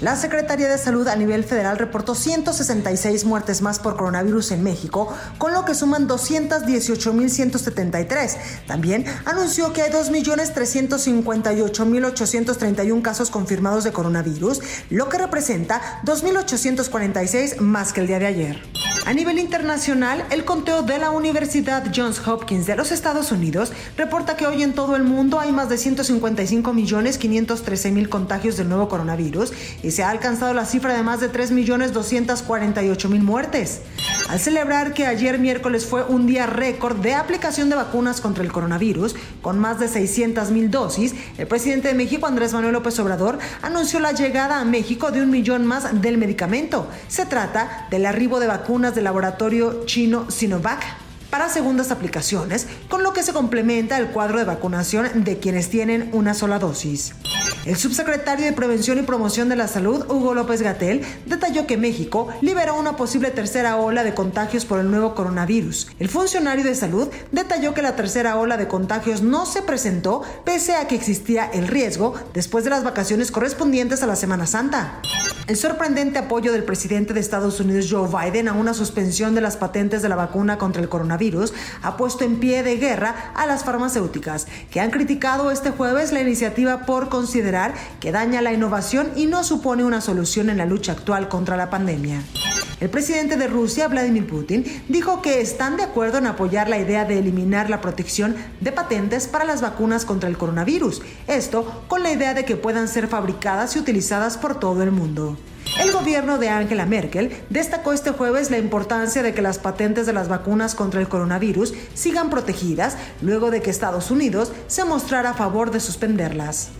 La Secretaría de Salud a nivel federal reportó 166 muertes más por coronavirus en México, con lo que suman 218.173. También anunció que hay 2.358.831 casos confirmados de coronavirus, lo que representa 2.846 más que el día de ayer. A nivel internacional, el conteo de la Universidad Johns Hopkins de los Estados Unidos reporta que hoy en todo el mundo hay más de 155.513.000 contagios del nuevo coronavirus se ha alcanzado la cifra de más de 3.248.000 muertes. Al celebrar que ayer miércoles fue un día récord de aplicación de vacunas contra el coronavirus, con más de 600.000 dosis, el presidente de México, Andrés Manuel López Obrador, anunció la llegada a México de un millón más del medicamento. Se trata del arribo de vacunas del laboratorio chino Sinovac para segundas aplicaciones, con lo que se complementa el cuadro de vacunación de quienes tienen una sola dosis. El subsecretario de Prevención y Promoción de la Salud, Hugo López Gatel, detalló que México liberó una posible tercera ola de contagios por el nuevo coronavirus. El funcionario de salud detalló que la tercera ola de contagios no se presentó pese a que existía el riesgo después de las vacaciones correspondientes a la Semana Santa. El sorprendente apoyo del presidente de Estados Unidos Joe Biden a una suspensión de las patentes de la vacuna contra el coronavirus ha puesto en pie de guerra a las farmacéuticas, que han criticado este jueves la iniciativa por considerar que daña la innovación y no supone una solución en la lucha actual contra la pandemia. El presidente de Rusia, Vladimir Putin, dijo que están de acuerdo en apoyar la idea de eliminar la protección de patentes para las vacunas contra el coronavirus, esto con la idea de que puedan ser fabricadas y utilizadas por todo el mundo. El gobierno de Angela Merkel destacó este jueves la importancia de que las patentes de las vacunas contra el coronavirus sigan protegidas luego de que Estados Unidos se mostrara a favor de suspenderlas.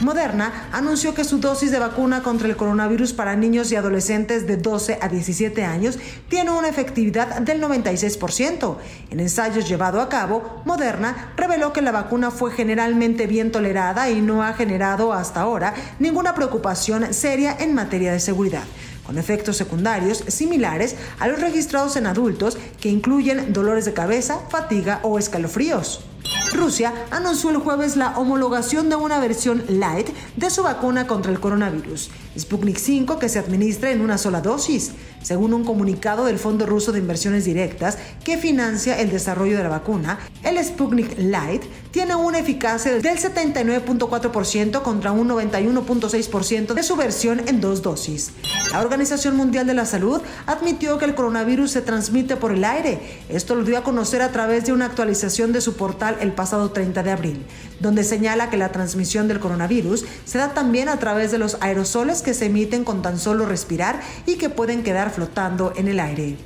Moderna anunció que su dosis de vacuna contra el coronavirus para niños y adolescentes de 12 a 17 años tiene una efectividad del 96%. En ensayos llevados a cabo, Moderna reveló que la vacuna fue generalmente bien tolerada y no ha generado hasta ahora ninguna preocupación seria en materia de seguridad con efectos secundarios similares a los registrados en adultos que incluyen dolores de cabeza, fatiga o escalofríos. Rusia anunció el jueves la homologación de una versión light de su vacuna contra el coronavirus, Sputnik 5, que se administra en una sola dosis, según un comunicado del Fondo Ruso de Inversiones Directas que financia el desarrollo de la vacuna. El Sputnik Light tiene una eficacia del 79.4% contra un 91.6% de su versión en dos dosis. La Organización Mundial de la Salud admitió que el coronavirus se transmite por el aire. Esto lo dio a conocer a través de una actualización de su portal el pasado 30 de abril, donde señala que la transmisión del coronavirus se da también a través de los aerosoles que se emiten con tan solo respirar y que pueden quedar flotando en el aire.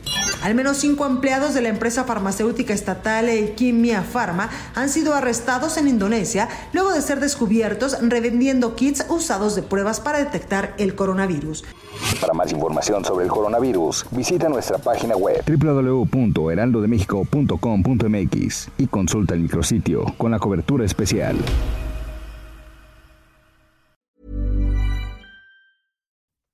Al menos cinco empleados de la empresa farmacéutica estatal Kimia Pharma han sido arrestados en Indonesia luego de ser descubiertos revendiendo kits usados de pruebas para detectar el coronavirus. Para más información sobre el coronavirus, visita nuestra página web www.heraldodemexico.com.mx y consulta el micrositio con la cobertura especial.